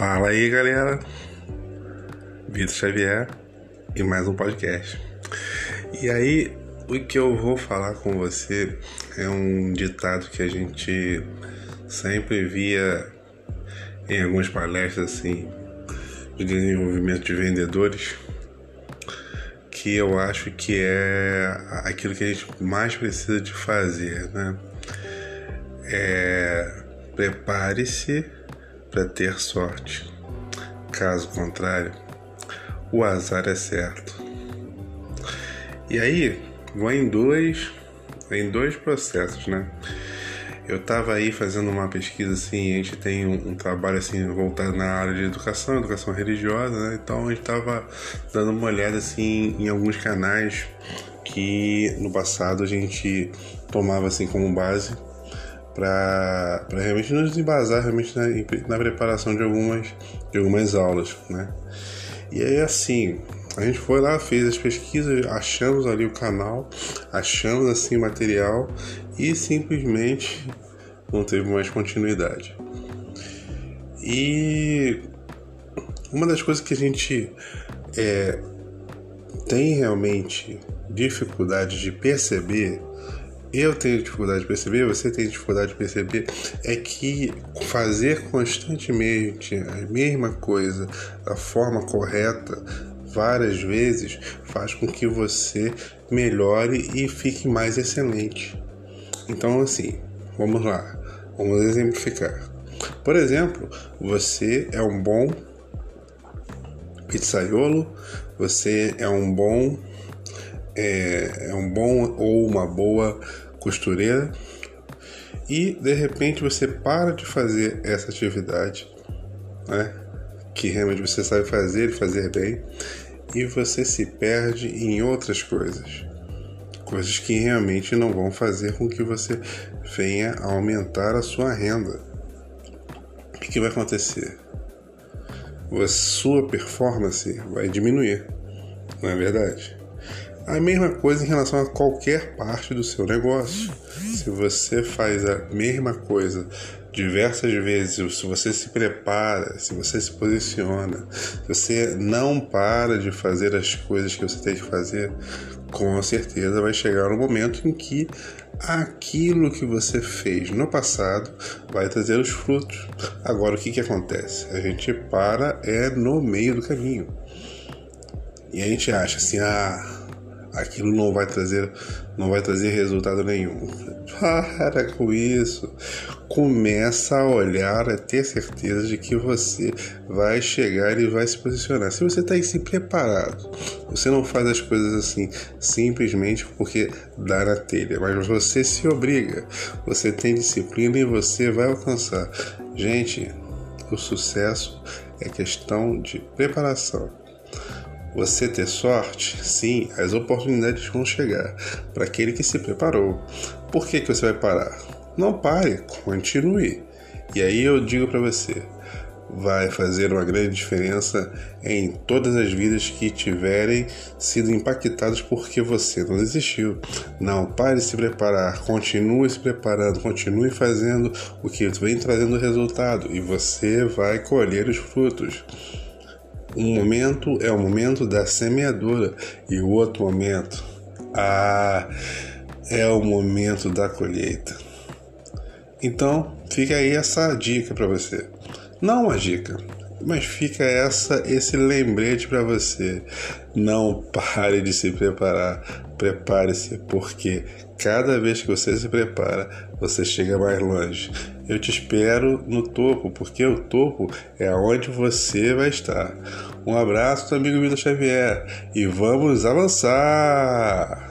Fala aí, galera. Vitor Xavier e mais um podcast. E aí, o que eu vou falar com você é um ditado que a gente sempre via em algumas palestras assim de desenvolvimento de vendedores, que eu acho que é aquilo que a gente mais precisa de fazer, né? É prepare-se para ter sorte. Caso contrário, o azar é certo. E aí, vou em dois, em dois processos, né? Eu estava aí fazendo uma pesquisa assim, a gente tem um, um, trabalho assim voltado na área de educação, educação religiosa, né? Então a gente estava dando uma olhada assim em alguns canais que no passado a gente tomava assim como base para realmente nos embasar realmente na, na, preparação de algumas, de algumas aulas, né? E aí assim, a gente foi lá, fez as pesquisas, achamos ali o canal, achamos assim material e simplesmente não teve mais continuidade. E uma das coisas que a gente é, tem realmente dificuldade de perceber eu tenho dificuldade de perceber, você tem dificuldade de perceber, é que fazer constantemente a mesma coisa da forma correta várias vezes faz com que você melhore e fique mais excelente. Então, assim, vamos lá, vamos exemplificar. Por exemplo, você é um bom pizzaiolo, você é um bom é, é um bom ou uma boa costureira e de repente você para de fazer essa atividade, né? Que realmente você sabe fazer e fazer bem, e você se perde em outras coisas, coisas que realmente não vão fazer com que você venha a aumentar a sua renda. O que vai acontecer? A sua performance vai diminuir, não é verdade? A mesma coisa em relação a qualquer parte do seu negócio. Se você faz a mesma coisa diversas vezes, se você se prepara, se você se posiciona, se você não para de fazer as coisas que você tem que fazer, com certeza vai chegar um momento em que aquilo que você fez no passado vai trazer os frutos. Agora, o que, que acontece? A gente para é no meio do caminho. E a gente acha assim, ah aquilo não vai trazer não vai trazer resultado nenhum. Para com isso. Começa a olhar, a ter certeza de que você vai chegar e vai se posicionar. Se você está aí se preparado, você não faz as coisas assim simplesmente porque dá na telha, mas você se obriga, você tem disciplina e você vai alcançar. Gente, o sucesso é questão de preparação. Você ter sorte? Sim, as oportunidades vão chegar para aquele que se preparou. Por que, que você vai parar? Não pare, continue. E aí eu digo para você, vai fazer uma grande diferença em todas as vidas que tiverem sido impactadas porque você não desistiu. Não pare de se preparar, continue se preparando, continue fazendo o que vem trazendo resultado e você vai colher os frutos. Um momento é o momento da semeadura e o outro momento ah, é o momento da colheita. Então, fica aí essa dica para você. Não uma dica, mas fica essa esse lembrete para você. Não pare de se preparar. Prepare-se, porque cada vez que você se prepara, você chega mais longe. Eu te espero no topo, porque o topo é onde você vai estar. Um abraço do amigo Vitor Xavier e vamos avançar!